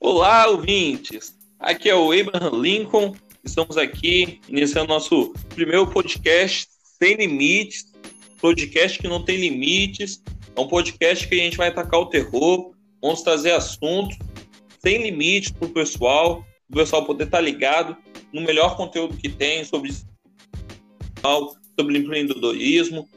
Olá, ouvintes! Aqui é o Abraham Lincoln. Estamos aqui iniciando nosso primeiro podcast sem limites, podcast que não tem limites. É um podcast que a gente vai atacar o terror, vamos trazer assuntos sem limites para o pessoal, o pessoal poder estar tá ligado no melhor conteúdo que tem sobre sobre empreendedorismo,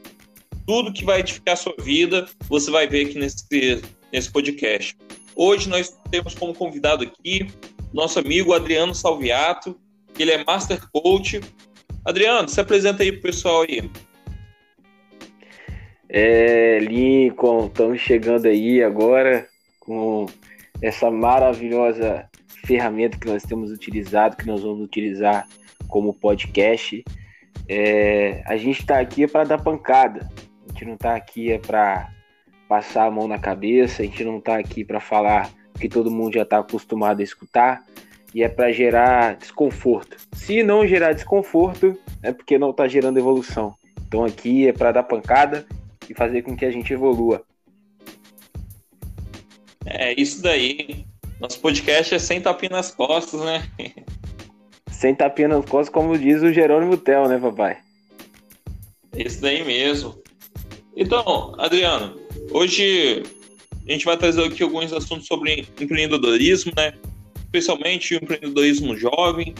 tudo que vai edificar a sua vida, você vai ver aqui nesse, nesse podcast. Hoje nós temos como convidado aqui nosso amigo Adriano Salviato, ele é Master Coach. Adriano, se apresenta aí pro pessoal aí. É, Lincoln, estamos chegando aí agora com essa maravilhosa ferramenta que nós temos utilizado, que nós vamos utilizar como podcast. É, a gente está aqui para dar pancada. A gente não está aqui é para passar a mão na cabeça, a gente não está aqui para falar que todo mundo já está acostumado a escutar e é para gerar desconforto. Se não gerar desconforto, é porque não está gerando evolução. Então aqui é para dar pancada e fazer com que a gente evolua. É isso daí. Nosso podcast é sem tapinha nas costas, né? sem tapinha nas costas, como diz o Jerônimo Tel, né, papai? Isso daí mesmo. Então, Adriano, Hoje a gente vai trazer aqui alguns assuntos sobre empreendedorismo, né? Especialmente o empreendedorismo jovem.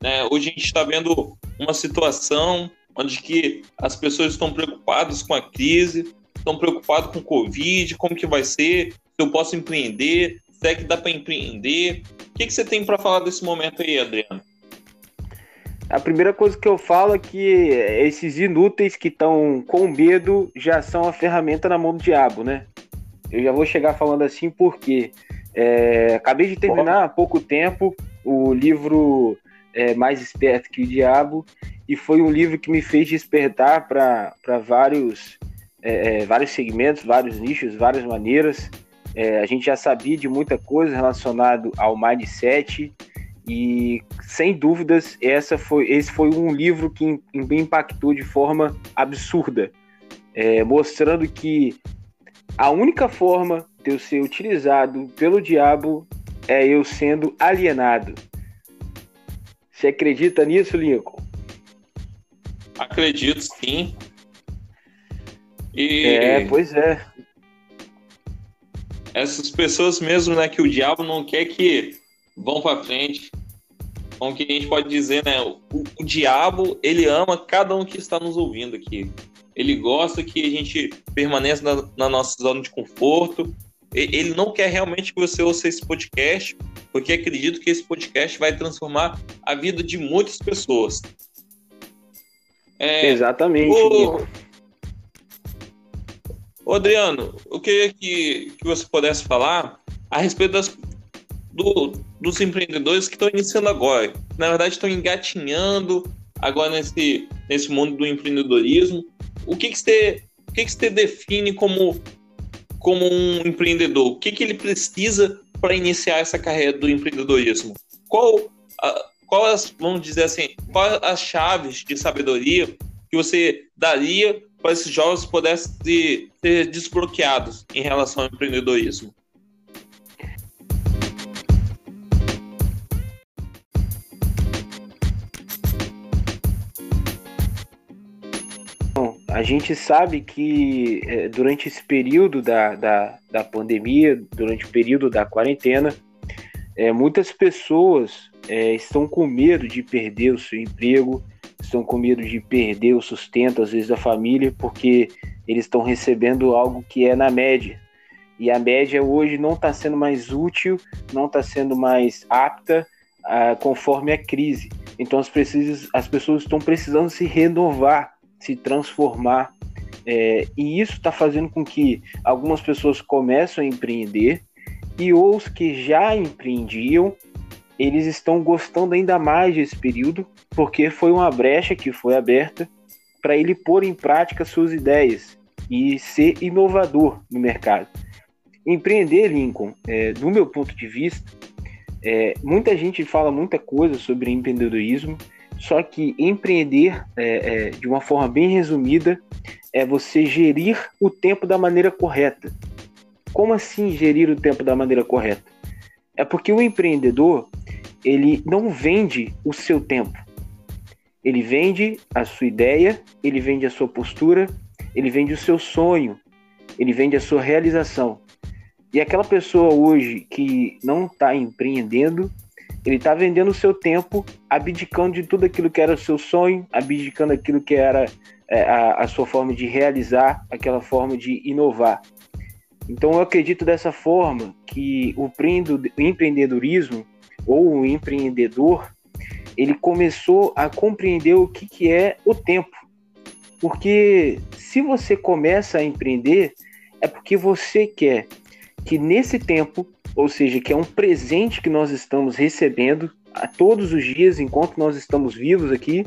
Né? Hoje a gente está vendo uma situação onde que as pessoas estão preocupadas com a crise, estão preocupadas com o Covid, como que vai ser, se eu posso empreender, se é que dá para empreender. O que, que você tem para falar desse momento aí, Adriano? A primeira coisa que eu falo é que esses inúteis que estão com medo já são a ferramenta na mão do diabo, né? Eu já vou chegar falando assim porque é, acabei de terminar há pouco tempo o livro é, Mais Esperto que o Diabo e foi um livro que me fez despertar para vários, é, é, vários segmentos, vários nichos, várias maneiras. É, a gente já sabia de muita coisa relacionado ao mindset, e sem dúvidas, essa foi, esse foi um livro que me impactou de forma absurda, é, mostrando que a única forma de eu ser utilizado pelo diabo é eu sendo alienado. Você acredita nisso, Lincoln? Acredito, sim. E é, pois é. Essas pessoas mesmo, né, que o diabo não quer que vão para frente. Como que a gente pode dizer, né? O, o, diabo, ele ama cada um que está nos ouvindo aqui. Ele gosta que a gente permaneça na, na nossa zona de conforto. Ele não quer realmente que você ouça esse podcast, porque acredito que esse podcast vai transformar a vida de muitas pessoas. É, Exatamente. O... Ô, Adriano, eu queria que, que você pudesse falar a respeito das, do, dos empreendedores que estão iniciando agora. Na verdade, estão engatinhando agora nesse, nesse mundo do empreendedorismo. O que, que, você, o que, que você define como, como um empreendedor? O que, que ele precisa para iniciar essa carreira do empreendedorismo? Qual, a, qual as, vamos dizer assim, quais as chaves de sabedoria que você daria para esses jovens pudessem ser desbloqueados em relação ao empreendedorismo? A gente sabe que é, durante esse período da, da, da, pandemia, durante o período da quarentena, é, muitas pessoas é, estão com medo de perder o seu emprego, estão com medo de perder o sustento, às vezes, da família, porque eles estão recebendo algo que é na média. E a média hoje não está sendo mais útil, não está sendo mais apta ah, conforme a crise. Então as, precisas, as pessoas estão precisando se renovar se transformar. É, e isso está fazendo com que algumas pessoas comecem a empreender e os que já empreendiam, eles estão gostando ainda mais desse período, porque foi uma brecha que foi aberta para ele pôr em prática suas ideias e ser inovador no mercado. Empreender, Lincoln, é, do meu ponto de vista, É, muita gente fala muita coisa sobre empreendedorismo, só que empreender, é, é, de uma forma bem resumida, é você gerir o tempo da maneira correta. Como assim gerir o tempo da maneira correta? É porque o empreendedor ele não vende o seu tempo. Ele vende a sua ideia, ele vende a sua postura, ele vende o seu sonho, ele vende a sua realização. E aquela pessoa hoje que não está empreendendo, ele está vendendo o seu tempo, abdicando de tudo aquilo que era o seu sonho, abdicando aquilo que era é, a, a sua forma de realizar, aquela forma de inovar. Então eu acredito dessa forma que o empreendedorismo ou o empreendedor ele começou a compreender o que, que é o tempo. Porque se você começa a empreender, é porque você quer que nesse tempo, ou seja, que é um presente que nós estamos recebendo a todos os dias, enquanto nós estamos vivos aqui,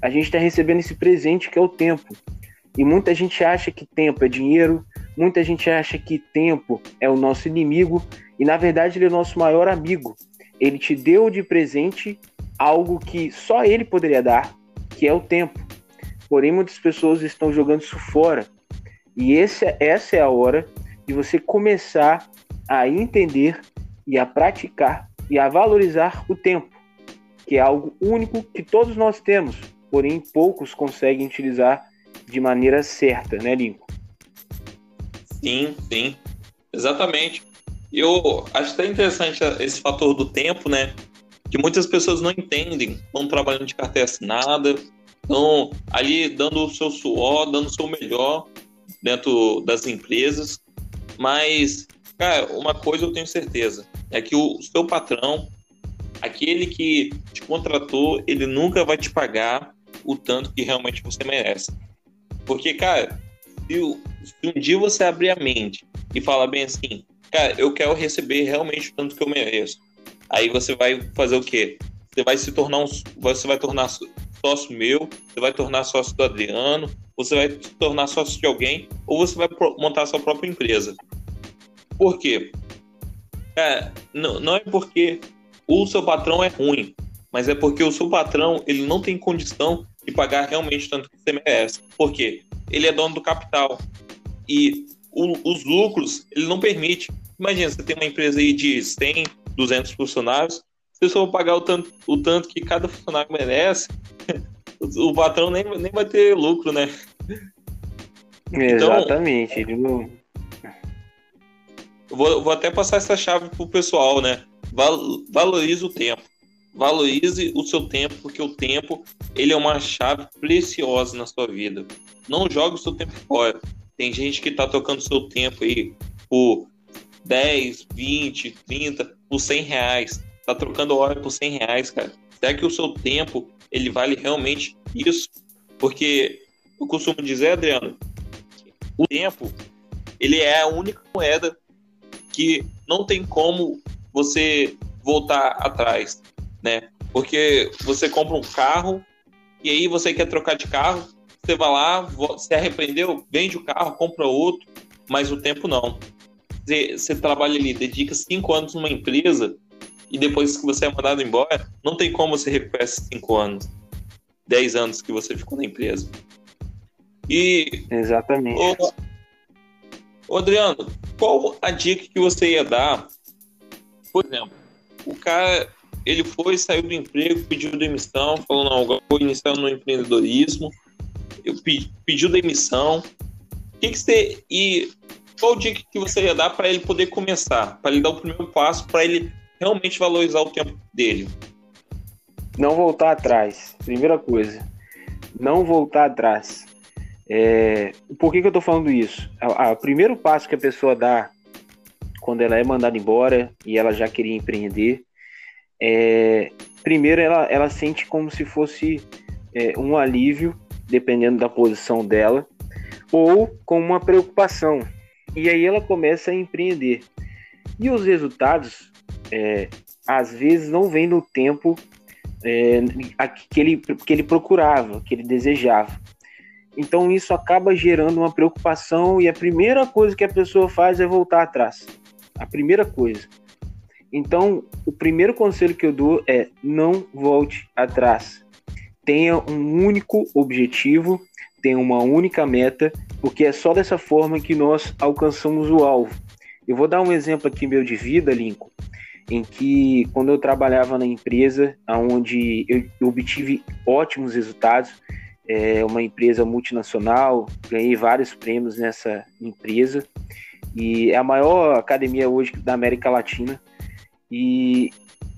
a gente está recebendo esse presente que é o tempo. E muita gente acha que tempo é dinheiro, muita gente acha que tempo é o nosso inimigo, e na verdade ele é o nosso maior amigo. Ele te deu de presente algo que só ele poderia dar, que é o tempo. Porém, muitas pessoas estão jogando isso fora. E esse, essa é a hora de você começar a entender e a praticar e a valorizar o tempo, que é algo único que todos nós temos, porém poucos conseguem utilizar de maneira certa, né, Lincoln? Sim, sim, exatamente. Eu acho até interessante esse fator do tempo, né? que muitas pessoas não entendem, estão trabalhando de carteira assinada, estão ali dando o seu suor, dando o seu melhor dentro das empresas, mas, cara, uma coisa eu tenho certeza, é que o seu patrão, aquele que te contratou, ele nunca vai te pagar o tanto que realmente você merece. Porque, cara, se, se um dia você abrir a mente e falar bem assim, cara, eu quero receber realmente tanto que eu mereço, Aí você vai fazer o quê? Você vai se tornar um, você vai tornar sócio meu, você vai tornar sócio do Adriano, você vai se tornar sócio de alguém, ou você vai montar sua própria empresa. Por quê? É, não, não é porque o seu patrão é ruim, mas é porque o seu patrão ele não tem condição de pagar realmente tanto que você merece. Por quê? Ele é dono do capital. E o, os lucros ele não permite. Imagina, você tem uma empresa aí de 100, 200 funcionários, se eu só pagar o tanto, o tanto que cada funcionário merece, o patrão nem, nem vai ter lucro, né? Então, Exatamente. Ele não... Vou, vou até passar essa chave pro pessoal, né? Val, valorize o tempo. Valorize o seu tempo, porque o tempo ele é uma chave preciosa na sua vida. Não jogue o seu tempo fora. Tem gente que tá tocando seu tempo aí por 10, 20, 30, por 100 reais. Tá trocando hora por 100 reais, cara. Será que o seu tempo, ele vale realmente isso? Porque eu costumo dizer, Adriano, o tempo, ele é a única moeda que não tem como você voltar atrás, né? Porque você compra um carro e aí você quer trocar de carro, você vai lá, se arrependeu, vende o carro, compra outro, mas o tempo não você, você trabalha ali, dedica cinco anos numa empresa e depois que você é mandado embora, não tem como você recuperar esses cinco anos, dez anos que você ficou na empresa. E. Exatamente. Ô, ô Adriano, qual a dica que você ia dar? Por exemplo, o cara ele foi, saiu do emprego, pediu demissão, falou, não, vou iniciar no empreendedorismo, eu pediu demissão. O que, que você. E qual dica que você ia dar para ele poder começar, para ele dar o primeiro passo, para ele realmente valorizar o tempo dele? Não voltar atrás. Primeira coisa, não voltar atrás. É... Por que, que eu estou falando isso? O primeiro passo que a pessoa dá quando ela é mandada embora e ela já queria empreender, é... primeiro ela, ela sente como se fosse é, um alívio, dependendo da posição dela, ou com uma preocupação, e aí ela começa a empreender. E os resultados, é, às vezes, não vêm no tempo é, que, ele, que ele procurava, que ele desejava. Então isso acaba gerando uma preocupação e a primeira coisa que a pessoa faz é voltar atrás. A primeira coisa. Então, o primeiro conselho que eu dou é não volte atrás. Tenha um único objetivo, tenha uma única meta, porque é só dessa forma que nós alcançamos o alvo. Eu vou dar um exemplo aqui meu de vida, Lincoln, em que quando eu trabalhava na empresa, onde eu, obtive ótimos resultados, é uma empresa multinacional, ganhei vários prêmios nessa empresa e é a maior academia hoje da América Latina. E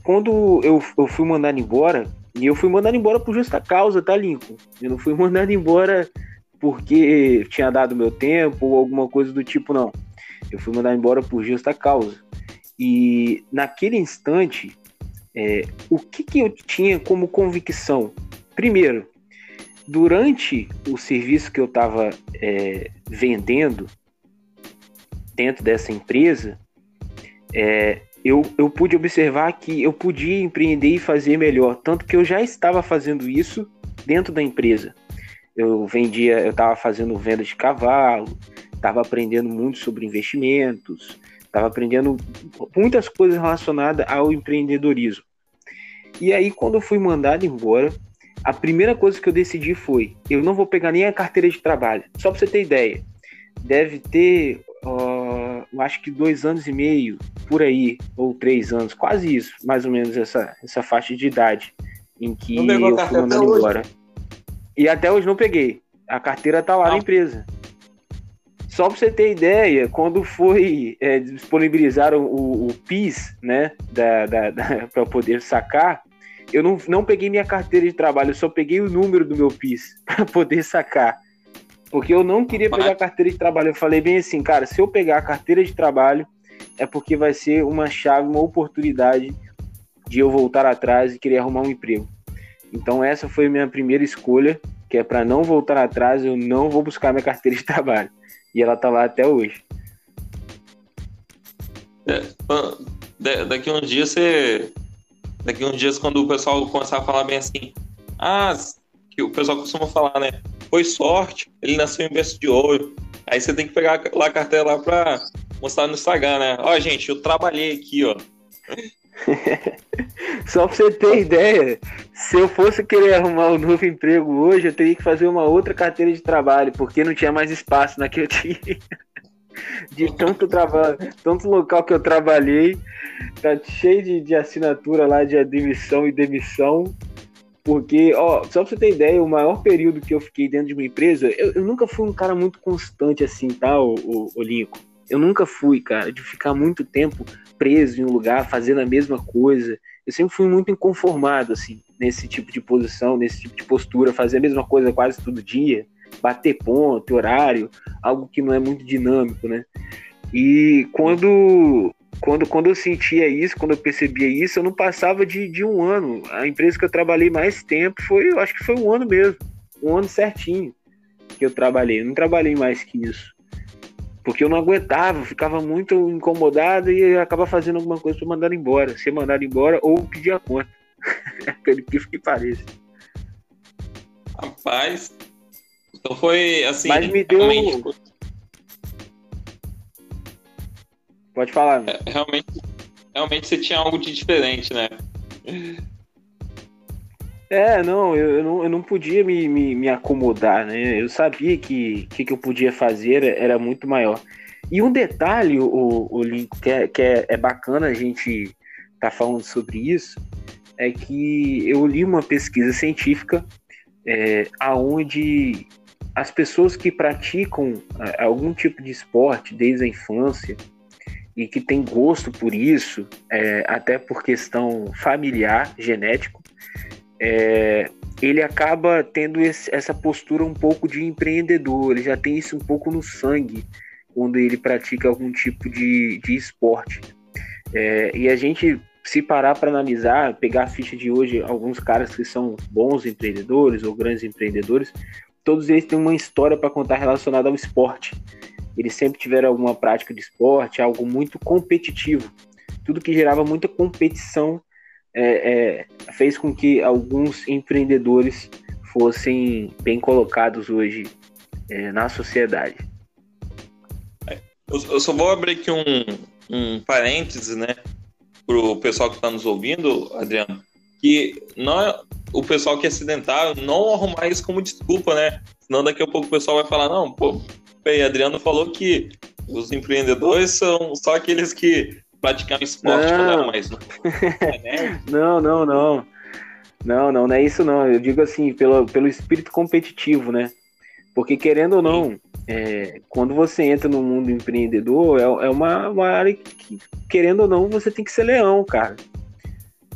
quando eu, eu fui mandado embora, e eu fui mandado embora por justa causa, tá, Lincoln? Eu não fui mandado embora porque tinha dado meu tempo ou alguma coisa do tipo, não. Eu fui mandado embora por justa causa. E naquele instante, é, o que, que eu tinha como convicção? Primeiro, durante o serviço que eu estava é, vendendo dentro dessa empresa, é, eu, eu pude observar que eu podia empreender e fazer melhor, tanto que eu já estava fazendo isso dentro da empresa. Eu vendia, eu estava fazendo venda de cavalo, estava aprendendo muito sobre investimentos, estava aprendendo muitas coisas relacionadas ao empreendedorismo. E aí, quando eu fui mandado embora, a primeira coisa que eu decidi foi: eu não vou pegar nem a carteira de trabalho. Só para você ter ideia, deve ter, eu acho que dois anos e meio por aí, ou três anos, quase isso, mais ou menos essa, essa faixa de idade em que eu fui mandado embora. E até hoje não peguei. A carteira tá lá não. na empresa. Só para você ter ideia, quando foi é, disponibilizar o, o, PIS, né, da, da, da para poder sacar, eu não, não peguei minha carteira de trabalho, eu só peguei o número do meu PIS para poder sacar. Porque eu não queria pegar a carteira de trabalho. Eu falei bem assim, cara, se eu pegar a carteira de trabalho, é porque vai ser uma chave, uma oportunidade de eu voltar atrás e querer arrumar um emprego. Então essa foi minha primeira escolha, que é para não voltar atrás, eu não vou buscar minha carteira de trabalho. E ela tá lá até hoje. É, daqui uns dias você daqui uns dias, quando o pessoal começar a falar bem assim, ah, que o pessoal costuma falar, né? Foi sorte, ele nasceu em berço de ouro. Aí você tem que pegar lá a carteira lá pra mostrar no Instagram, né? Ó, gente, eu trabalhei aqui, ó. Só pra você ter ideia, se eu fosse querer arrumar um novo emprego hoje, eu teria que fazer uma outra carteira de trabalho, porque não tinha mais espaço na que eu tinha. De tanto trabalho, tanto local que eu trabalhei, tá cheio de, de assinatura lá de admissão e demissão. Porque, ó, só pra você ter ideia, o maior período que eu fiquei dentro de uma empresa, eu, eu nunca fui um cara muito constante assim, tá, o, o, o Lincoln? Eu nunca fui, cara, de ficar muito tempo preso em um lugar, fazendo a mesma coisa. Eu sempre fui muito inconformado, assim, nesse tipo de posição, nesse tipo de postura, fazer a mesma coisa quase todo dia, bater ponto, horário, algo que não é muito dinâmico, né? E quando quando, quando eu sentia isso, quando eu percebia isso, eu não passava de, de um ano. A empresa que eu trabalhei mais tempo foi, eu acho que foi um ano mesmo. Um ano certinho que eu trabalhei. Eu não trabalhei mais que isso. Porque eu não aguentava, ficava muito incomodado e acaba fazendo alguma coisa para mandar embora. Ser mandado embora ou pedir a conta. Pelo que pareça. Rapaz, então foi assim. Mas me deu. Pode falar. É, realmente, realmente você tinha algo de diferente, né? É, não, eu, eu não, eu não podia me, me, me acomodar, né? Eu sabia que o que, que, eu podia fazer era muito maior. E um detalhe, o, o Link, que, é, que é, é bacana a gente tá falando sobre isso, é que eu li uma pesquisa científica é, aonde as pessoas que praticam é, algum tipo de esporte desde a infância, e que tem gosto por isso, é, até por questão familiar, genético, é, ele acaba tendo esse, essa postura um pouco de empreendedor, ele já tem isso um pouco no sangue quando ele pratica algum tipo de, de esporte. É, e a gente, se parar para analisar, pegar a ficha de hoje, alguns caras que são bons empreendedores ou grandes empreendedores, todos eles têm uma história para contar relacionada ao esporte eles sempre tiveram alguma prática de esporte, algo muito competitivo. Tudo que gerava muita competição é, é, fez com que alguns empreendedores fossem bem colocados hoje é, na sociedade. Eu, só vou abrir aqui um, um parêntese, né? para o pessoal que está nos ouvindo, Adriano, que não é, o pessoal que é sedentário não arrumar isso como desculpa, né? Senão daqui a pouco o pessoal vai falar, não, pô, o Adriano falou que os empreendedores são só aqueles que praticam esporte não. quando eram mais Não, não, não. Não, não, não é isso não. Eu digo assim, pelo, pelo espírito competitivo, né? Porque querendo ou não, é, quando você entra no mundo empreendedor, é, é uma, uma área que, querendo ou não, você tem que ser leão, cara.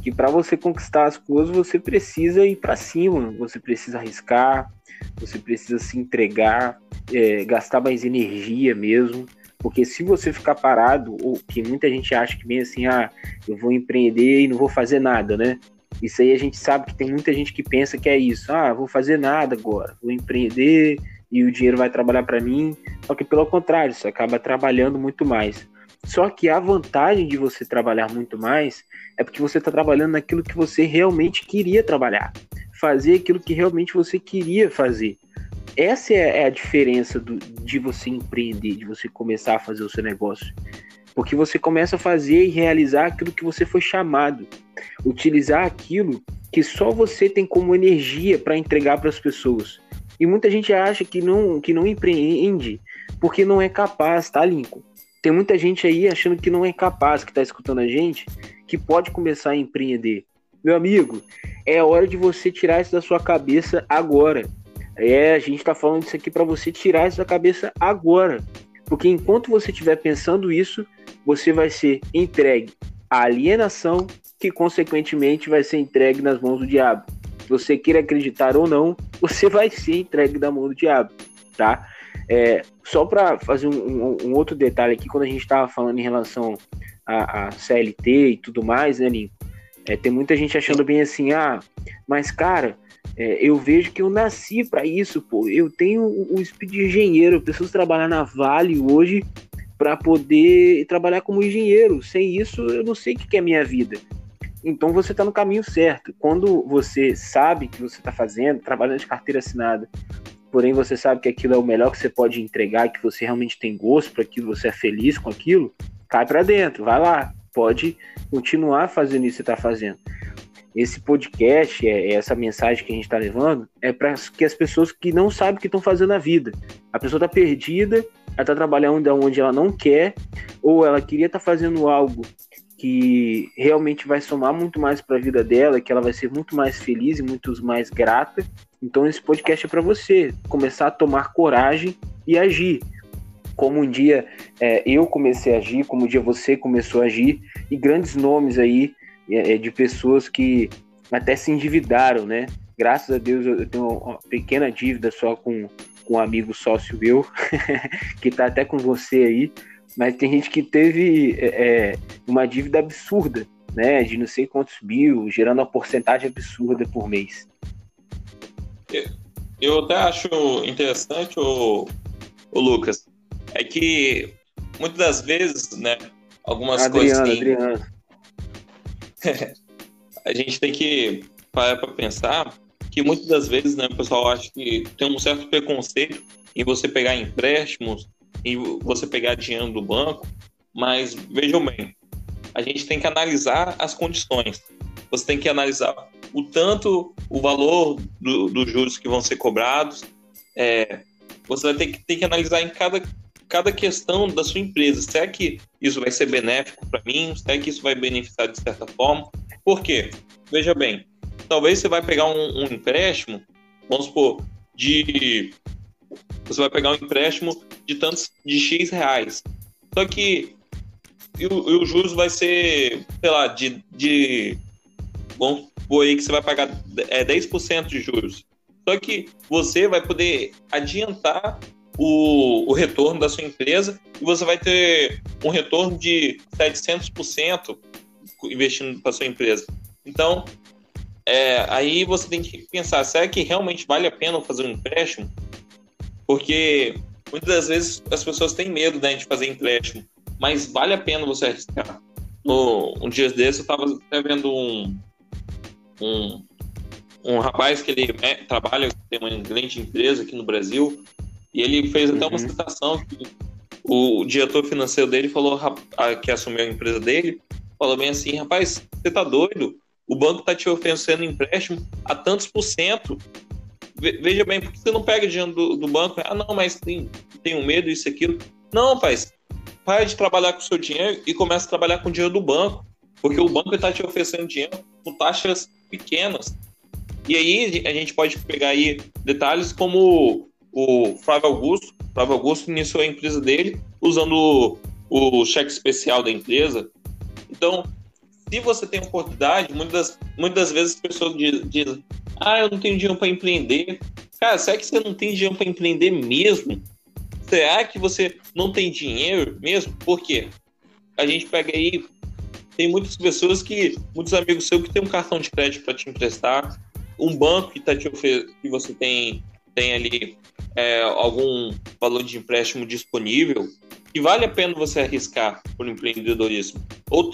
Que para você conquistar as coisas, você precisa ir para cima, você precisa arriscar, você precisa se entregar, é, gastar mais energia mesmo. Porque se você ficar parado, ou que muita gente acha que vem assim, ah, eu vou empreender e não vou fazer nada, né? Isso aí a gente sabe que tem muita gente que pensa que é isso. Ah, vou fazer nada agora, vou empreender e o dinheiro vai trabalhar para mim. Só que pelo contrário, você acaba trabalhando muito mais. Só que a vantagem de você trabalhar muito mais é porque você está trabalhando naquilo que você realmente queria trabalhar, fazer aquilo que realmente você queria fazer. Essa é, é a diferença do, de você empreender, de você começar a fazer o seu negócio. Porque você começa a fazer e realizar aquilo que você foi chamado. Utilizar aquilo que só você tem como energia para entregar para as pessoas. E muita gente acha que não, que não empreende porque não é capaz, tá, Lincoln? Tem muita gente aí achando que não é capaz, que está escutando a gente, que pode começar a empreender. Meu amigo, é hora de você tirar isso da sua cabeça agora. É, a gente está falando isso aqui para você tirar isso da cabeça agora. Porque enquanto você estiver pensando isso, você vai ser entregue à alienação, que consequentemente vai ser entregue nas mãos do diabo. Você queira acreditar ou não, você vai ser entregue na mão do diabo, tá? É, só para fazer um, um, um, outro detalhe aqui, quando a gente estava falando em relação a, CLT e tudo mais, né, Lincoln? É, tem muita gente achando bem assim, ah, mas cara, é, eu vejo que eu nasci para isso, pô. Eu tenho o espírito de engenheiro, preciso trabalhar na Vale hoje para poder trabalhar como engenheiro. Sem isso, eu não sei o que é minha vida. Então você está no caminho certo. Quando você sabe que você está fazendo, trabalhando de carteira assinada, porém você sabe que aquilo é o melhor que você pode entregar, que você realmente tem gosto para aquilo, você é feliz com aquilo, cai para dentro, vai lá, pode continuar fazendo isso que está fazendo. Esse podcast, é, é, essa mensagem que a gente está levando, é para que as pessoas que não sabem o que estão fazendo na vida. A pessoa está perdida, ela está trabalhando onde ela não quer, ou ela queria estar tá fazendo algo que realmente vai somar muito mais para a vida dela, que ela vai ser muito mais feliz e muito mais grata. Então esse podcast é para você começar a tomar coragem e agir. Como um dia é, eu comecei a agir, como um dia você começou a agir, e grandes nomes aí é, é, de pessoas que até se endividaram, né? Graças a Deus eu tenho uma pequena dívida só com, com um amigo sócio meu, que está até com você aí, mas tem gente que teve é, é, uma dívida absurda, né? De não sei quantos mil, gerando uma porcentagem absurda por mês. Eu até acho interessante, o, o Lucas, que muitas das vezes, né, algumas Adriano, coisas têm, Adriano. a gente tem que parar para pensar que muitas das vezes, né, o pessoal acha que tem um certo preconceito em você pegar empréstimos, em você pegar dinheiro do banco, mas vejam bem, a gente tem que analisar as condições. Você tem que analisar o tanto, o valor do, dos juros que vão ser cobrados. É, você vai ter que, ter que analisar em cada cada questão da sua empresa. Será que isso vai ser benéfico para mim? Será que isso vai beneficiar de certa forma? Por quê? Veja bem, talvez você vai pegar um, um empréstimo, vamos supor, de você vai pegar um empréstimo de tantos de X reais. Só que e o, e o juros vai ser, sei lá, de, de vamos supor aí que você vai pagar é, 10% de juros. Só que você vai poder adiantar o, o retorno da sua empresa e você vai ter um retorno de 700% investindo para sua empresa. Então, é, aí você tem que pensar, será que realmente vale a pena fazer um empréstimo? Porque muitas das vezes as pessoas têm medo né, de fazer empréstimo, mas vale a pena você arriscar. No, um dia desses eu estava até vendo um, um, um rapaz que ele é, trabalha, tem uma grande empresa aqui no Brasil, e ele fez até uhum. uma citação que o diretor financeiro dele falou que assumiu a empresa dele, falou bem assim, rapaz, você tá doido? O banco tá te oferecendo empréstimo a tantos por cento. Veja bem, por que você não pega dinheiro do, do banco? Ah, não, mas tem, tenho medo, isso aquilo. Não, rapaz, para de trabalhar com o seu dinheiro e começa a trabalhar com o dinheiro do banco. Porque o banco está te oferecendo dinheiro com taxas pequenas. E aí a gente pode pegar aí detalhes como o Flávio Augusto. O Flávio Augusto iniciou a empresa dele usando o, o cheque especial da empresa. Então, se você tem oportunidade, muitas, muitas vezes as pessoas dizem: Ah, eu não tenho dinheiro para empreender. Cara, será que você não tem dinheiro para empreender mesmo? Será que você não tem dinheiro mesmo? Por quê? A gente pega aí, tem muitas pessoas que, muitos amigos seus que tem um cartão de crédito para te emprestar, um banco que tá te que você tem, tem ali é, algum valor de empréstimo disponível, que vale a pena você arriscar por empreendedorismo. Ou,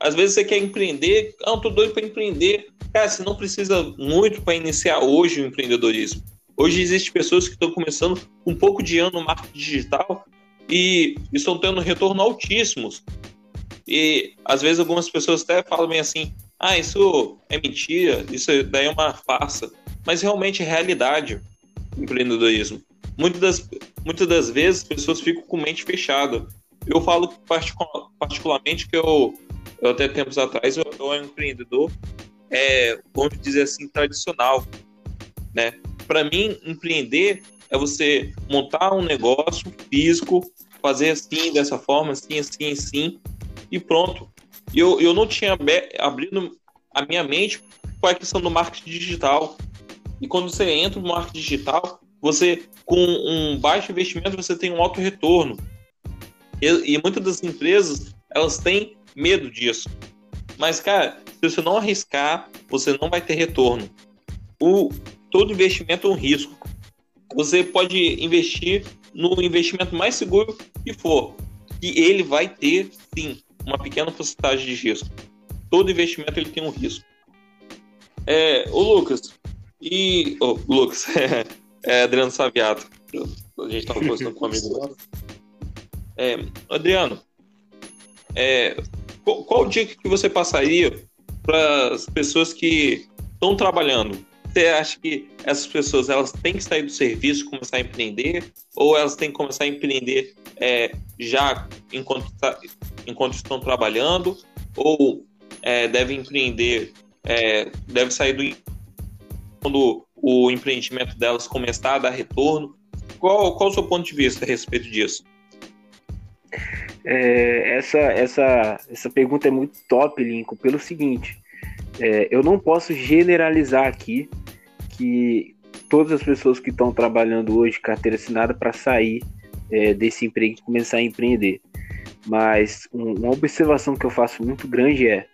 às vezes você quer empreender, ah, tô doido para empreender. Cara, você não precisa muito para iniciar hoje o empreendedorismo. Hoje existem pessoas que estão começando um pouco de ano no marketing digital e estão tendo retorno altíssimos. E às vezes algumas pessoas até falam bem assim: ah, isso é mentira, isso daí é uma farsa. Mas realmente é realidade empreendedorismo. Muitas das, muitas das vezes as pessoas ficam com mente fechada. Eu falo particularmente que eu, eu até tempos atrás, eu, eu era um empreendedor, é, vamos dizer assim, tradicional. Né? Para mim, empreender é você montar um negócio físico, fazer assim, dessa forma, assim, assim, assim, e pronto. Eu, eu não tinha abrido a minha mente com a questão do marketing digital. E quando você entra no marketing digital, você, com um baixo investimento, você tem um alto retorno. E, e muitas das empresas, elas têm medo disso. Mas, cara, se você não arriscar, você não vai ter retorno. O, todo investimento é um risco. Você pode investir no investimento mais seguro que for. E ele vai ter, sim, uma pequena porcentagem de risco. Todo investimento ele tem um risco. É, o Lucas, e. Oh, Lucas, é, Adriano Saviato. A gente estava conversando com um amigo. É, Adriano, é, qual, qual dica que você passaria para as pessoas que estão trabalhando você acha que essas pessoas elas têm que sair do serviço começar a empreender ou elas têm que começar a empreender é, já enquanto, tá, enquanto estão trabalhando ou é, devem empreender é, deve sair do quando o empreendimento delas começar a dar retorno qual, qual o seu ponto de vista a respeito disso é, essa, essa, essa pergunta é muito top, Lincoln, pelo seguinte: é, eu não posso generalizar aqui que todas as pessoas que estão trabalhando hoje carteira assinada para sair é, desse emprego e começar a empreender. Mas um, uma observação que eu faço muito grande é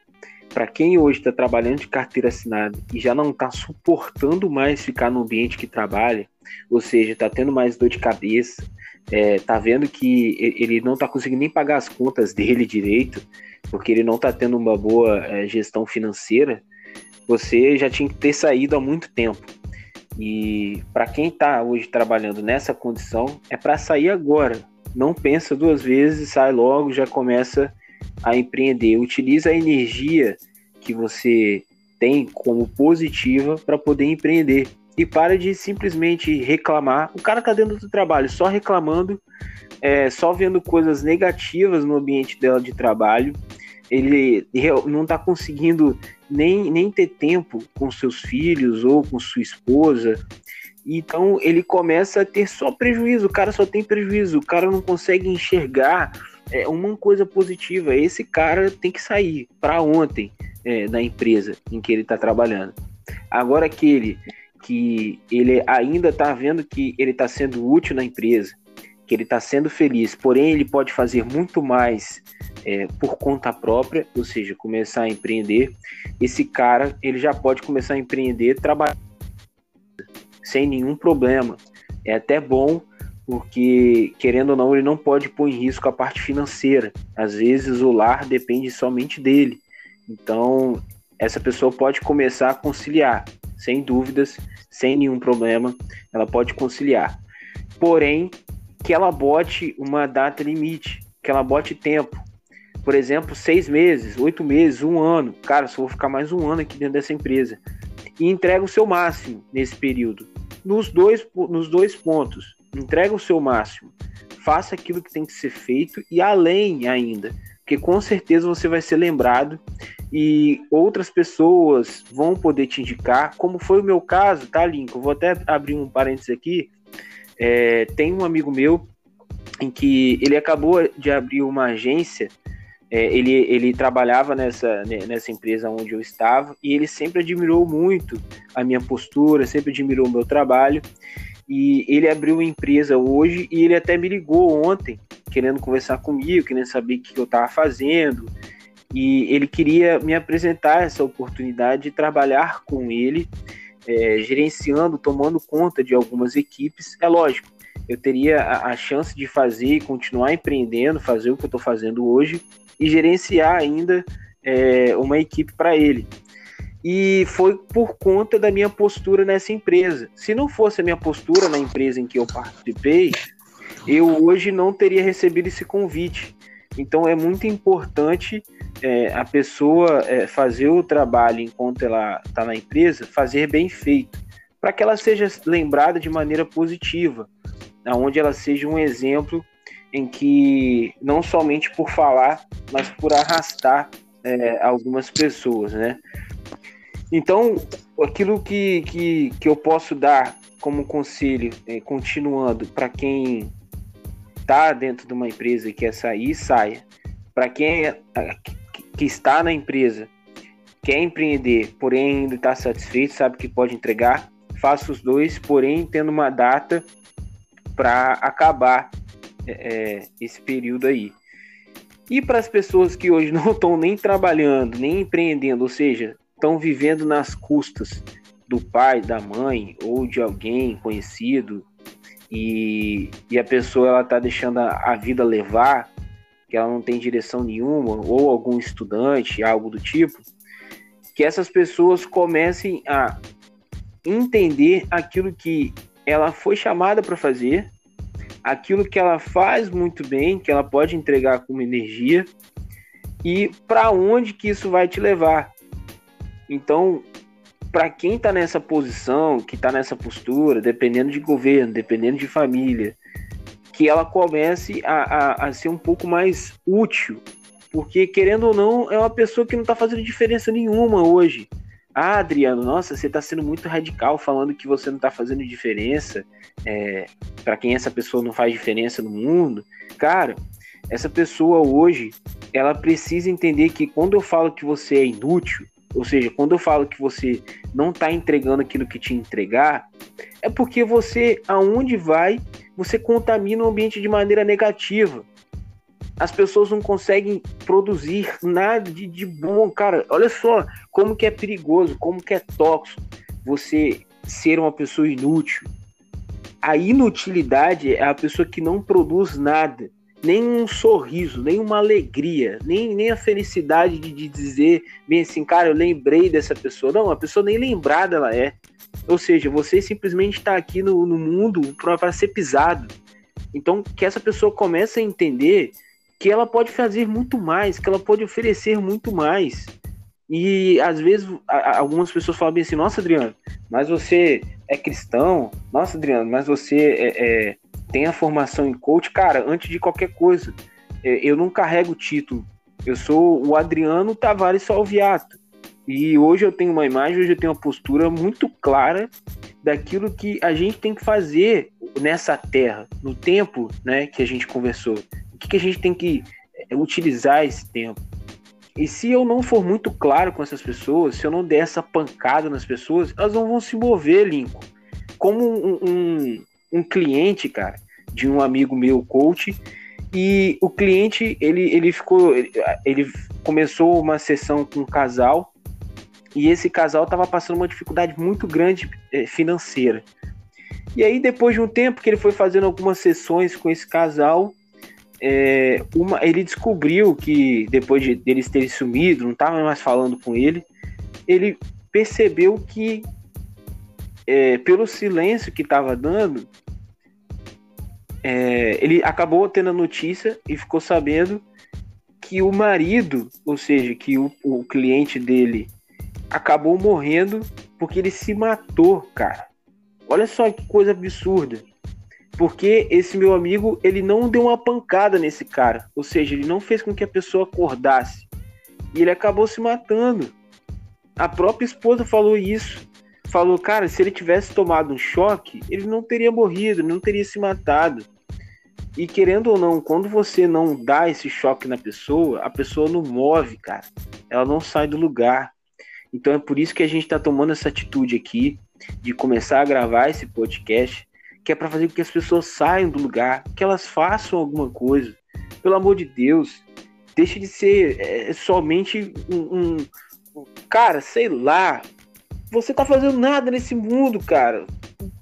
para quem hoje está trabalhando de carteira assinada e já não está suportando mais ficar no ambiente que trabalha, ou seja, está tendo mais dor de cabeça, é, tá vendo que ele não está conseguindo nem pagar as contas dele direito, porque ele não está tendo uma boa é, gestão financeira, você já tinha que ter saído há muito tempo. E para quem está hoje trabalhando nessa condição, é para sair agora. Não pensa duas vezes, sai logo, já começa a empreender. Utiliza a energia que você tem como positiva para poder empreender. E para de simplesmente reclamar. O cara está dentro do trabalho só reclamando, é, só vendo coisas negativas no ambiente dela de trabalho ele não está conseguindo nem, nem ter tempo com seus filhos ou com sua esposa. Então ele começa a ter só prejuízo, o cara só tem prejuízo, o cara não consegue enxergar é, uma coisa positiva. Esse cara tem que sair para ontem é, da empresa em que ele está trabalhando. Agora aquele que ele ainda está vendo que ele está sendo útil na empresa, que ele está sendo feliz, porém ele pode fazer muito mais é, por conta própria, ou seja, começar a empreender. Esse cara ele já pode começar a empreender trabalhando sem nenhum problema. É até bom porque querendo ou não ele não pode pôr em risco a parte financeira. Às vezes o lar depende somente dele. Então essa pessoa pode começar a conciliar, sem dúvidas, sem nenhum problema, ela pode conciliar. Porém, que ela bote uma data limite, que ela bote tempo. por exemplo, seis meses, oito meses, um ano. Cara, só vou ficar mais um ano aqui dentro dessa empresa. E entrega o seu máximo nesse período. Nos dois, nos dois pontos. Entrega o seu máximo. Faça aquilo que tem que ser feito e além ainda. Porque com certeza você vai ser lembrado e outras pessoas vão poder te indicar, como foi o meu caso, tá, Lincoln? Vou até abrir um parênteses aqui. É, tem um amigo meu em que ele acabou de abrir uma agência. É, ele, ele trabalhava nessa, nessa empresa onde eu estava e ele sempre admirou muito a minha postura, sempre admirou o meu trabalho. E ele abriu uma empresa hoje e ele até me ligou ontem, querendo conversar comigo, querendo saber o que eu estava fazendo e ele queria me apresentar essa oportunidade de trabalhar com ele, é, gerenciando, tomando conta de algumas equipes. É lógico, eu teria a, a chance de fazer e continuar empreendendo, fazer o que eu estou fazendo hoje e gerenciar ainda é, uma equipe para ele. E foi por conta da minha postura nessa empresa. Se não fosse a minha postura na empresa em que eu participei, eu hoje não teria recebido esse convite. Então é muito importante é, a pessoa é, fazer o trabalho enquanto ela está na empresa, fazer bem feito, para que ela seja lembrada de maneira positiva, onde ela seja um exemplo em que não somente por falar, mas por arrastar é, algumas pessoas, né? Então, aquilo que, que, que eu posso dar como conselho, é, continuando, para quem está dentro de uma empresa e quer sair, saia. Para quem é, que está na empresa, quer empreender, porém ainda está satisfeito, sabe que pode entregar, faça os dois, porém tendo uma data para acabar é, é, esse período aí. E para as pessoas que hoje não estão nem trabalhando, nem empreendendo, ou seja, estão vivendo nas custas do pai, da mãe ou de alguém conhecido, e, e a pessoa ela tá deixando a, a vida levar, que ela não tem direção nenhuma, ou algum estudante, algo do tipo, que essas pessoas comecem a entender aquilo que ela foi chamada para fazer, aquilo que ela faz muito bem, que ela pode entregar como energia e para onde que isso vai te levar. Então, para quem está nessa posição, que está nessa postura, dependendo de governo, dependendo de família, que ela comece a, a, a, ser um pouco mais útil, porque querendo ou não, é uma pessoa que não está fazendo diferença nenhuma hoje. Ah, Adriano, nossa, você está sendo muito radical falando que você não está fazendo diferença. É, para quem essa pessoa não faz diferença no mundo, cara, essa pessoa hoje, ela precisa entender que quando eu falo que você é inútil, ou seja, quando eu falo que você não está entregando aquilo que te entregar, é porque você, aonde vai, você contamina o ambiente de maneira negativa. As pessoas não conseguem produzir nada de, de bom, cara. Olha só como que é perigoso, como que é tóxico você ser uma pessoa inútil. A inutilidade é a pessoa que não produz nada nem um sorriso, nem uma alegria, nem, nem a felicidade de, de dizer bem assim, cara, eu lembrei dessa pessoa. Não, a pessoa nem lembrada ela é. Ou seja, você simplesmente está aqui no, no mundo para ser pisado. Então, que essa pessoa comece a entender que ela pode fazer muito mais, que ela pode oferecer muito mais. E às vezes algumas pessoas falam bem assim: Nossa, Adriano, mas você é cristão? Nossa, Adriano, mas você é, é tem a formação em coach, cara, antes de qualquer coisa, é, eu não carrego título. Eu sou o Adriano Tavares Salviato. E hoje eu tenho uma imagem, hoje eu tenho uma postura muito clara daquilo que a gente tem que fazer nessa terra, no tempo né, que a gente conversou. O que, que a gente tem que é, utilizar esse tempo. E se eu não for muito claro com essas pessoas, se eu não der essa pancada nas pessoas, elas não vão se mover, Lincoln. Como um, um, um cliente, cara, de um amigo meu, coach, e o cliente, ele, ele ficou, ele, começou uma sessão com um casal, e esse casal estava passando uma dificuldade muito grande eh, financeira. E aí, depois de um tempo que ele foi fazendo algumas sessões com esse casal, é, uma, ele descobriu que depois de deles terem sumido, não estava mais falando com ele, ele percebeu que é, pelo silêncio que estava dando, é, ele acabou tendo a notícia e ficou sabendo que o marido, ou seja, que o, o cliente dele acabou morrendo porque ele se matou, cara. Olha só que coisa absurda. Porque esse meu amigo, ele não deu uma pancada nesse cara. Ou seja, ele não fez com que a pessoa acordasse. E ele acabou se matando. A própria esposa falou isso. Falou, cara, se ele tivesse tomado um choque, ele não teria morrido, não teria se matado. E querendo ou não, quando você não dá esse choque na pessoa, a pessoa não move, cara. Ela não sai do lugar. Então é por isso que a gente está tomando essa atitude aqui de começar a gravar esse podcast, que é para fazer com que as pessoas saiam do lugar, que elas façam alguma coisa. Pelo amor de Deus, deixe de ser é, somente um, um, cara, sei lá. Você tá fazendo nada nesse mundo, cara.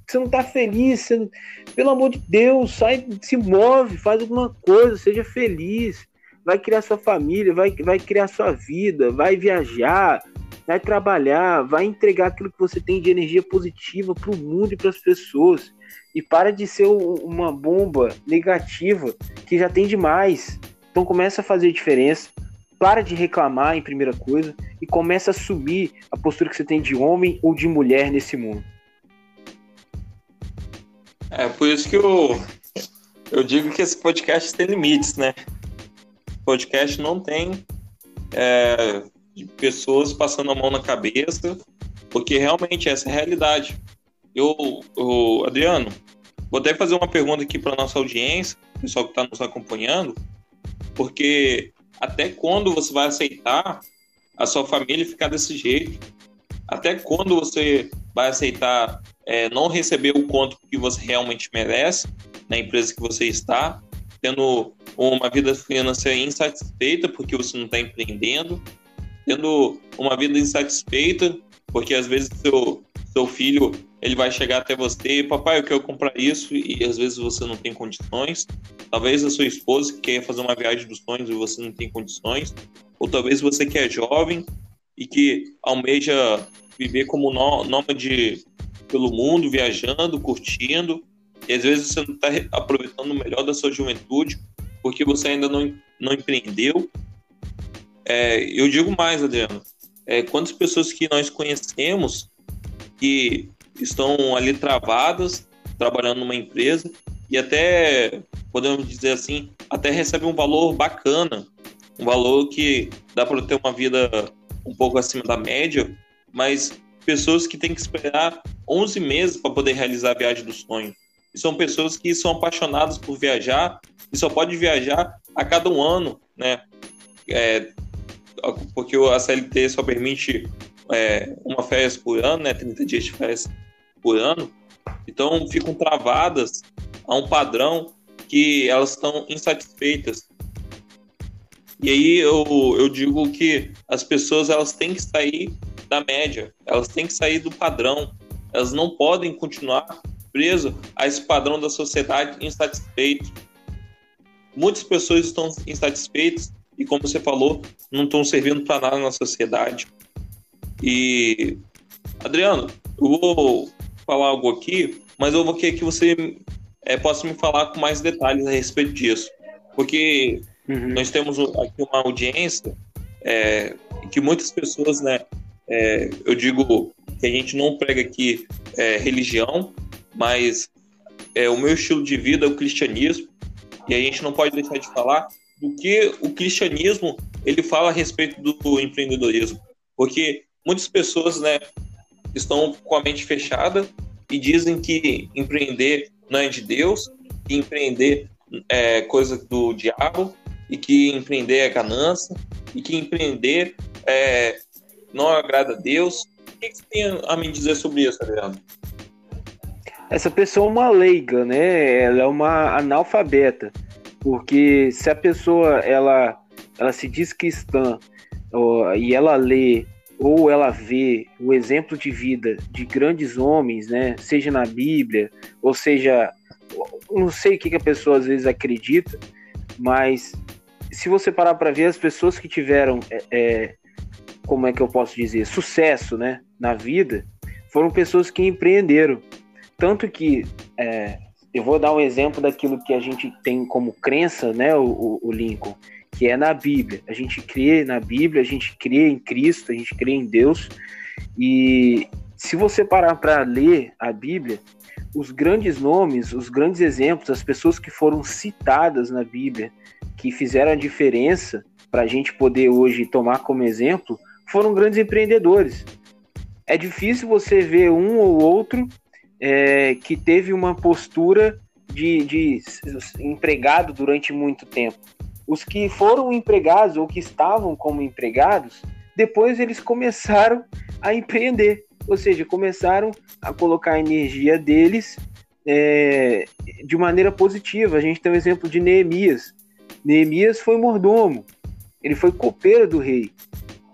Você não tá feliz, você não... pelo amor de Deus, sai, se move, faz alguma coisa, seja feliz. Vai criar sua família, vai, vai criar sua vida, vai viajar, vai trabalhar, vai entregar aquilo que você tem de energia positiva para o mundo e para as pessoas. E para de ser uma bomba negativa que já tem demais. Então começa a fazer diferença. Para de reclamar em primeira coisa e começa a assumir a postura que você tem de homem ou de mulher nesse mundo. É por isso que eu, eu digo que esse podcast tem limites, né? Podcast não tem é, pessoas passando a mão na cabeça, porque realmente essa é a realidade. Eu, eu Adriano, vou até fazer uma pergunta aqui para nossa audiência, pessoal que está nos acompanhando, porque até quando você vai aceitar a sua família ficar desse jeito? Até quando você vai aceitar é, não receber o quanto que você realmente merece na empresa que você está, tendo uma vida financeira insatisfeita porque você não está empreendendo, tendo uma vida insatisfeita, porque às vezes seu, seu filho ele vai chegar até você, papai, eu quero comprar isso, e às vezes você não tem condições. Talvez a sua esposa quer fazer uma viagem dos sonhos e você não tem condições. Ou talvez você que é jovem e que almeja viver como nômade pelo mundo, viajando, curtindo, e às vezes você não está aproveitando o melhor da sua juventude porque você ainda não, não empreendeu é, eu digo mais, Adriano. É, quantas pessoas que nós conhecemos que estão ali travadas, trabalhando numa empresa, e até, podemos dizer assim, até recebem um valor bacana, um valor que dá para ter uma vida um pouco acima da média, mas pessoas que têm que esperar 11 meses para poder realizar a viagem do sonho. E são pessoas que são apaixonadas por viajar e só pode viajar a cada um ano, né? É, porque a CLT só permite é, uma férias por ano, né, 30 dias de férias por ano, então ficam travadas a um padrão que elas estão insatisfeitas. E aí eu, eu digo que as pessoas elas têm que sair da média, elas têm que sair do padrão, elas não podem continuar presas a esse padrão da sociedade insatisfeito. Muitas pessoas estão insatisfeitas e, como você falou, não estão servindo para nada na sociedade. E, Adriano, eu vou falar algo aqui, mas eu vou querer que você é, possa me falar com mais detalhes a respeito disso. Porque uhum. nós temos aqui uma audiência é, que muitas pessoas, né, é, eu digo que a gente não prega aqui é, religião, mas é, o meu estilo de vida é o cristianismo, e a gente não pode deixar de falar do que o cristianismo ele fala a respeito do empreendedorismo, porque muitas pessoas, né, estão com a mente fechada e dizem que empreender não é de Deus, que empreender é coisa do diabo e que empreender é ganância e que empreender é, não agrada a Deus. O que você tem a me dizer sobre isso, Adriano? Essa pessoa é uma leiga, né? Ela é uma analfabeta. Porque se a pessoa ela, ela se diz cristã ó, e ela lê ou ela vê o exemplo de vida de grandes homens, né, seja na Bíblia, ou seja, não sei o que, que a pessoa às vezes acredita, mas se você parar para ver as pessoas que tiveram, é, é, como é que eu posso dizer, sucesso, né, na vida, foram pessoas que empreenderam. Tanto que é, eu vou dar um exemplo daquilo que a gente tem como crença, né, o, o Lincoln, que é na Bíblia. A gente crê na Bíblia, a gente crê em Cristo, a gente crê em Deus. E se você parar para ler a Bíblia, os grandes nomes, os grandes exemplos, as pessoas que foram citadas na Bíblia, que fizeram a diferença para a gente poder hoje tomar como exemplo, foram grandes empreendedores. É difícil você ver um ou outro é, que teve uma postura de, de empregado durante muito tempo. Os que foram empregados ou que estavam como empregados, depois eles começaram a empreender, ou seja, começaram a colocar a energia deles é, de maneira positiva. A gente tem o um exemplo de Neemias. Neemias foi mordomo, ele foi copeiro do rei.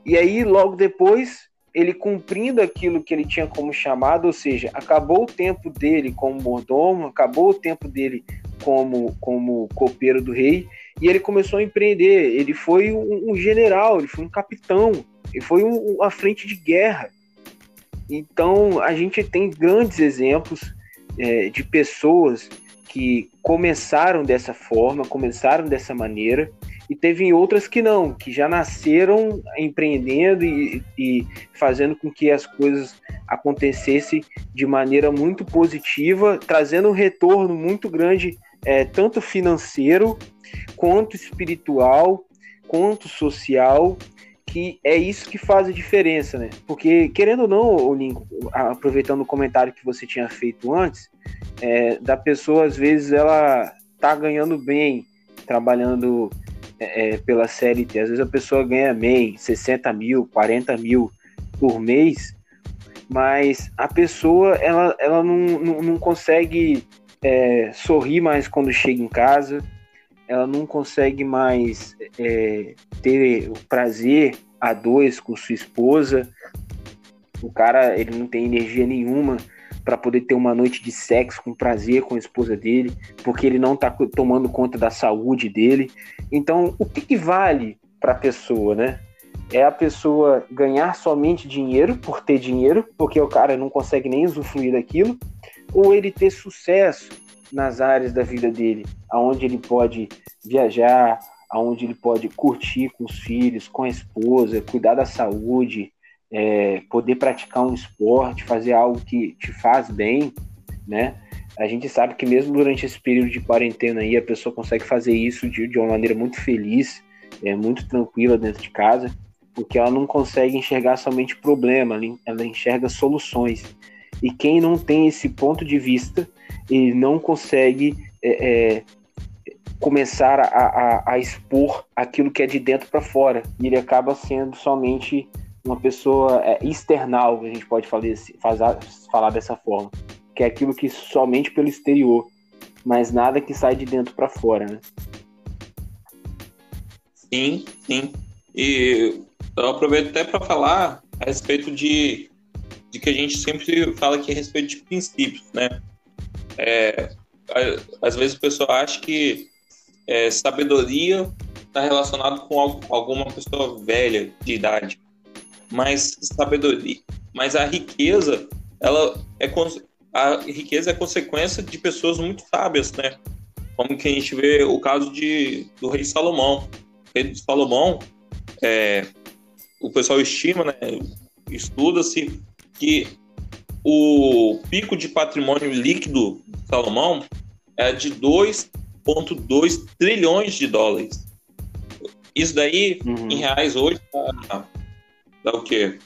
E aí, logo depois, ele cumprindo aquilo que ele tinha como chamado, ou seja, acabou o tempo dele como mordomo, acabou o tempo dele como, como copeiro do rei, e ele começou a empreender. Ele foi um, um general, ele foi um capitão, ele foi um, uma frente de guerra. Então, a gente tem grandes exemplos é, de pessoas que começaram dessa forma, começaram dessa maneira, e teve outras que não, que já nasceram empreendendo e, e fazendo com que as coisas acontecessem de maneira muito positiva, trazendo um retorno muito grande, é, tanto financeiro, quanto espiritual, quanto social, que é isso que faz a diferença, né? Porque, querendo ou não, Lincoln, aproveitando o comentário que você tinha feito antes, é, da pessoa, às vezes, ela tá ganhando bem, trabalhando é, pela CLT. Às vezes a pessoa ganha bem, 60 mil, 40 mil por mês, mas a pessoa ela, ela não, não, não consegue é, sorrir mais quando chega em casa, ela não consegue mais é, ter o prazer a dois com sua esposa. O cara ele não tem energia nenhuma para poder ter uma noite de sexo com prazer com a esposa dele, porque ele não está tomando conta da saúde dele. Então, o que, que vale para a pessoa, né? É a pessoa ganhar somente dinheiro por ter dinheiro, porque o cara não consegue nem usufruir daquilo, ou ele ter sucesso nas áreas da vida dele, aonde ele pode viajar, aonde ele pode curtir com os filhos, com a esposa, cuidar da saúde, é, poder praticar um esporte, fazer algo que te faz bem, né? A gente sabe que mesmo durante esse período de quarentena aí, a pessoa consegue fazer isso de, de uma maneira muito feliz, é, muito tranquila dentro de casa, porque ela não consegue enxergar somente problema, ela enxerga soluções. E quem não tem esse ponto de vista, ele não consegue é, é, começar a, a, a, expor aquilo que é de dentro para fora. E ele acaba sendo somente uma pessoa é, external, a gente pode falar, fazer, falar dessa forma, que é aquilo que somente pelo exterior, mas nada que sai de dentro para fora, né? Sim, sim. E eu aproveito até para falar a respeito de, de que a gente sempre fala aqui a respeito de princípios, né? É, às vezes o pessoal acha que é, sabedoria está relacionado com alguma pessoa velha de idade mas sabedoria, mas a riqueza, ela é a riqueza é consequência de pessoas muito sábias, né? Como que a gente vê o caso de, do rei Salomão. O rei Salomão, é, o pessoal estima, né? Estuda-se que o pico de patrimônio líquido de Salomão é de 2,2 trilhões de dólares. Isso daí, uhum. em reais hoje, tá dá o quê?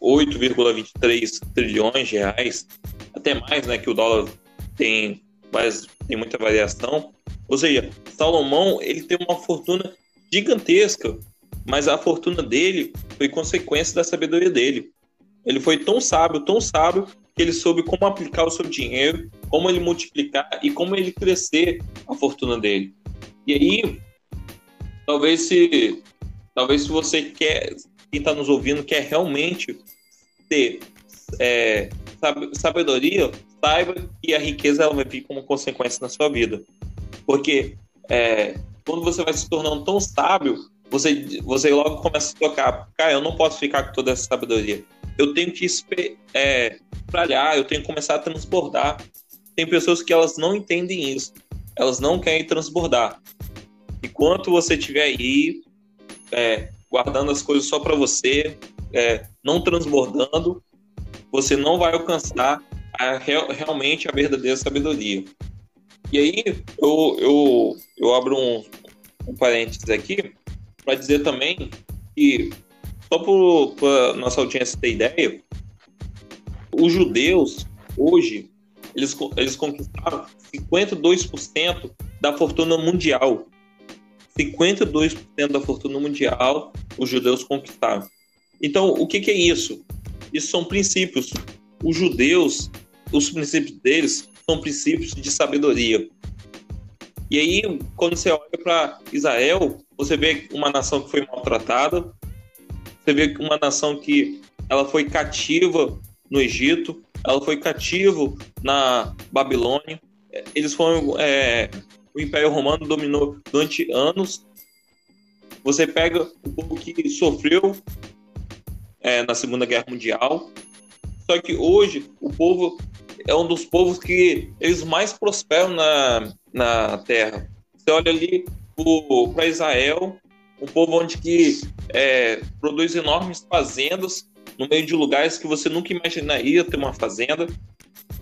8,23 trilhões de reais, até mais, né, que o dólar tem, mas tem muita variação. Ou seja, Salomão, ele tem uma fortuna gigantesca, mas a fortuna dele foi consequência da sabedoria dele. Ele foi tão sábio, tão sábio, que ele soube como aplicar o seu dinheiro, como ele multiplicar e como ele crescer a fortuna dele. E aí, talvez se talvez se você quer quem está nos ouvindo quer realmente ter é, sabedoria, saiba que a riqueza ela vai vir como consequência na sua vida. Porque é, quando você vai se tornando tão sábio, você, você logo começa a tocar, cara, eu não posso ficar com toda essa sabedoria. Eu tenho que é, espalhar, eu tenho que começar a transbordar. Tem pessoas que elas não entendem isso. Elas não querem transbordar. enquanto você estiver aí é, guardando as coisas só para você, é, não transbordando, você não vai alcançar a, realmente a verdadeira sabedoria. E aí eu, eu, eu abro um, um parênteses aqui para dizer também que, só para nossa audiência ter ideia, os judeus, hoje, eles, eles conquistaram 52% da fortuna mundial. 52% da fortuna mundial os judeus conquistaram. Então, o que, que é isso? Isso são princípios. Os judeus, os princípios deles são princípios de sabedoria. E aí, quando você olha para Israel, você vê uma nação que foi maltratada, você vê uma nação que ela foi cativa no Egito, ela foi cativo na Babilônia. Eles foram. É, o Império Romano dominou durante anos. Você pega o povo que sofreu é, na Segunda Guerra Mundial. Só que hoje o povo é um dos povos que eles mais prosperam na, na Terra. Você olha ali para Israel, um povo onde que é, produz enormes fazendas no meio de lugares que você nunca imaginaria ter uma fazenda.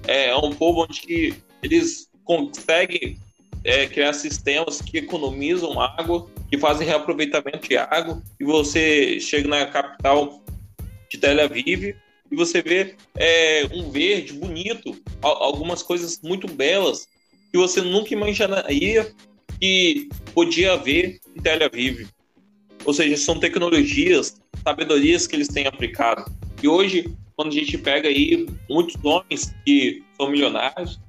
É, é um povo onde eles conseguem é, criar sistemas que economizam água, que fazem reaproveitamento de água, e você chega na capital de Tel Aviv e você vê é, um verde bonito, algumas coisas muito belas que você nunca imaginaria que podia haver em Tel Aviv. Ou seja, são tecnologias, sabedorias que eles têm aplicado. E hoje, quando a gente pega aí muitos homens que são milionários,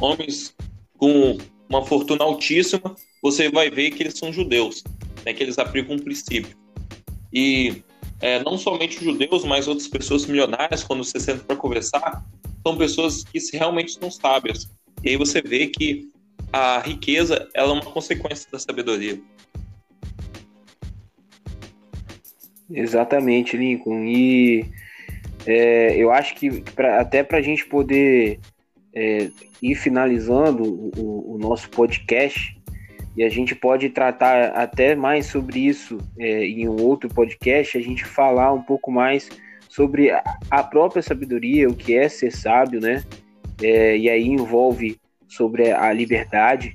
homens com uma fortuna altíssima, você vai ver que eles são judeus, né, que eles aplicam um princípio. E é, não somente os judeus, mas outras pessoas milionárias, quando você senta para conversar, são pessoas que realmente são sábias. E aí você vê que a riqueza ela é uma consequência da sabedoria. Exatamente, Lincoln. E é, eu acho que pra, até para a gente poder é, ir finalizando o, o, nosso podcast, e a gente pode tratar até mais sobre isso é, em um outro podcast, a gente falar um pouco mais sobre a própria sabedoria, o que é ser sábio, né? É, e aí envolve sobre a liberdade.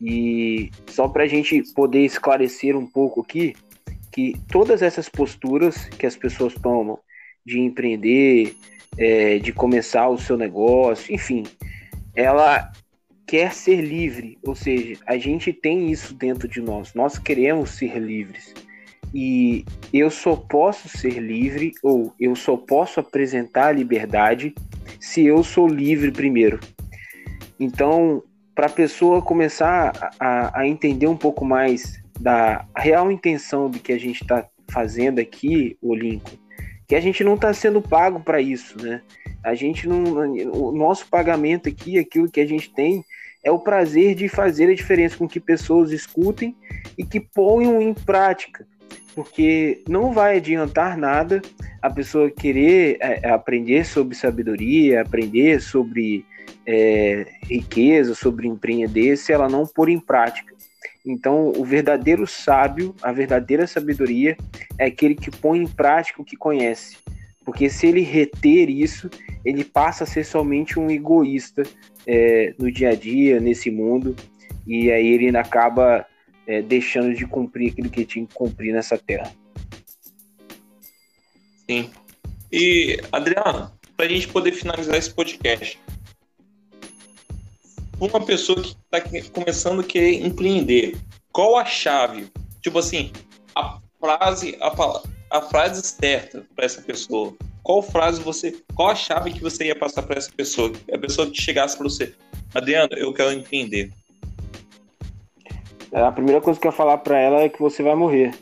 E só para a gente poder esclarecer um pouco aqui, que todas essas posturas que as pessoas tomam de empreender, é, de começar o seu negócio, enfim, ela quer ser livre, ou seja, a gente tem isso dentro de nós, nós queremos ser livres. E eu só posso ser livre ou eu só posso apresentar a liberdade se eu sou livre primeiro. Então, para a pessoa começar a, a, entender um pouco mais da real intenção do que a gente está fazendo aqui, o Lincoln, que a gente não está sendo pago para isso, né? A gente não, o nosso pagamento aqui, aquilo que a gente tem, é o prazer de fazer a diferença com que pessoas escutem e que ponham em prática, porque não vai adiantar nada a pessoa querer é, aprender sobre sabedoria, aprender sobre é, riqueza, sobre empreender, se ela não pôr em prática. Então, o verdadeiro sábio, a verdadeira sabedoria é aquele que põe em prática o que conhece. Porque se ele reter isso, ele passa a ser somente um egoísta é, no dia a dia, nesse mundo, e aí ele acaba é, deixando de cumprir aquilo que tinha que cumprir nessa terra. Sim. E, Adriano, para a gente poder finalizar esse podcast, uma pessoa que está começando a querer empreender, qual a chave? Tipo assim, a frase, a, a frase certa para essa pessoa. Qual frase você, qual a chave que você ia passar para essa pessoa? A pessoa que chegasse para você, Adriano, eu quero empreender. A primeira coisa que eu ia falar para ela é que você vai morrer.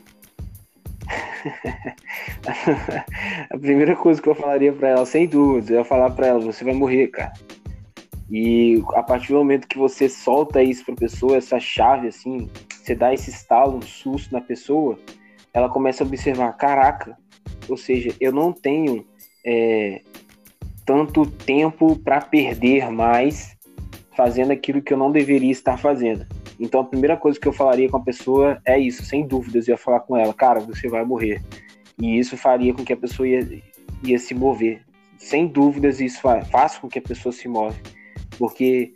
a primeira coisa que eu falaria para ela, sem dúvida, eu ia falar para ela, você vai morrer, cara. E a partir do momento que você solta isso para a pessoa, essa chave, assim, você dá esse estalo, um susto na pessoa, ela começa a observar: caraca, ou seja, eu não tenho é, tanto tempo para perder mais fazendo aquilo que eu não deveria estar fazendo. Então a primeira coisa que eu falaria com a pessoa é isso, sem dúvidas, eu ia falar com ela, cara, você vai morrer. E isso faria com que a pessoa ia, ia se mover. Sem dúvidas, isso faz com que a pessoa se move. Porque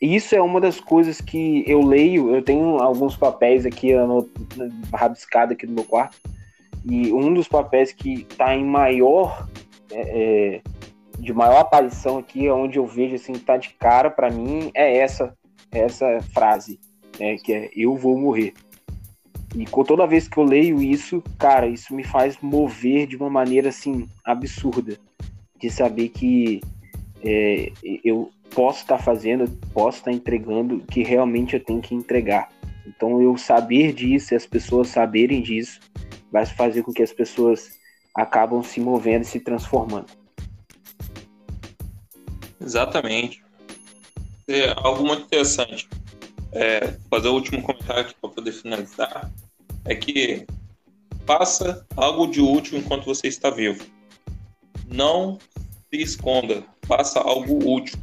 isso é uma das coisas que eu leio. Eu tenho alguns papéis aqui rabiscado aqui no meu quarto. E um dos papéis que está em maior. É, é, de maior aparição aqui, onde eu vejo assim, tá de cara para mim, é essa essa frase, né, que é eu vou morrer. E toda vez que eu leio isso, cara, isso me faz mover de uma maneira assim absurda, de saber que é, eu posso estar tá fazendo, posso estar tá entregando que realmente eu tenho que entregar. Então eu saber disso e as pessoas saberem disso vai fazer com que as pessoas acabam se movendo e se transformando. Exatamente. É algo muito interessante. É, fazer o último comentário aqui para poder finalizar é que faça algo de útil enquanto você está vivo. Não se esconda, faça algo útil.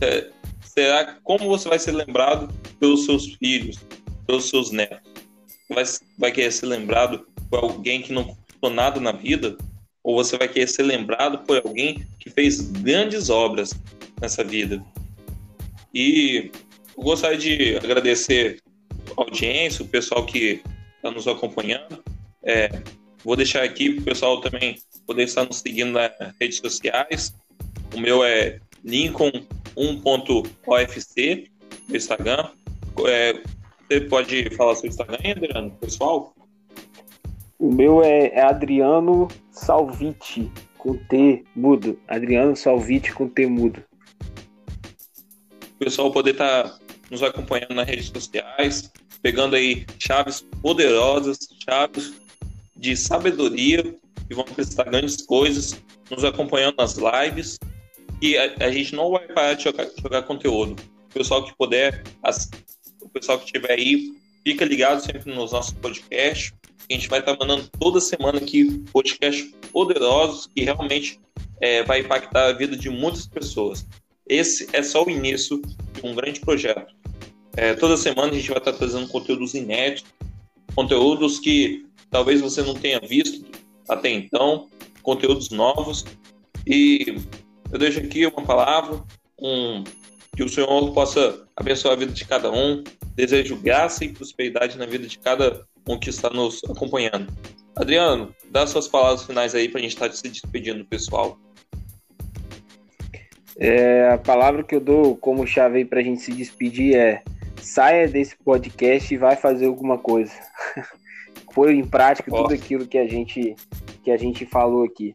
É, será como você vai ser lembrado pelos seus filhos, pelos seus netos? Vai, vai querer ser lembrado por alguém que não conquistou nada na vida? Ou você vai querer ser lembrado por alguém que fez grandes obras nessa vida? E eu gostaria de agradecer a audiência, o pessoal que está nos acompanhando. É, vou deixar aqui para o pessoal também poder estar nos seguindo nas redes sociais. O meu é Lincoln1.ofc no Instagram. É, você pode falar seu Instagram, Adriano, pessoal? O meu é, é Adriano Salviti, com T mudo. Adriano Salviti com T mudo. O pessoal poder estar tá nos acompanhando nas redes sociais, pegando aí chaves poderosas, chaves de sabedoria que vão prestar grandes coisas, nos acompanhando nas lives. E a, a gente não vai parar de jogar, jogar conteúdo. O pessoal que puder, as, o pessoal que estiver aí, fica ligado sempre nos nossos podcasts a gente vai estar mandando toda semana aqui podcasts poderosos que realmente é, vai impactar a vida de muitas pessoas. Esse é só o início de um grande projeto. É, toda semana a gente vai estar trazendo conteúdos inéditos, conteúdos que talvez você não tenha visto até então, conteúdos novos. E eu deixo aqui uma palavra, um, que o Senhor possa abençoar a vida de cada um. Desejo graça e prosperidade na vida de cada um que está nos acompanhando. Adriano, dá suas palavras finais aí para a gente estar se despedindo, pessoal. É, a palavra que eu dou como chave aí para a gente se despedir é saia desse podcast e vai fazer alguma coisa. Põe em prática tudo aquilo que a gente que a gente falou aqui.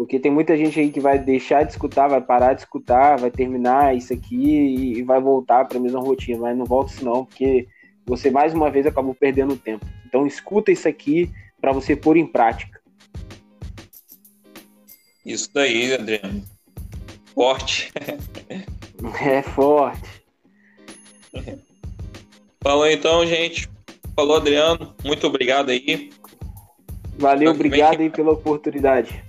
Porque tem muita gente aí que vai deixar de escutar, vai parar de escutar, vai terminar isso aqui e vai voltar para a mesma rotina. Mas não volta isso não, porque você mais uma vez acabou perdendo tempo. Então escuta isso aqui para você pôr em prática. Isso daí, Adriano. Forte. é forte. Falou então, gente. Falou, Adriano. Muito obrigado aí. Valeu, obrigado aí pela oportunidade.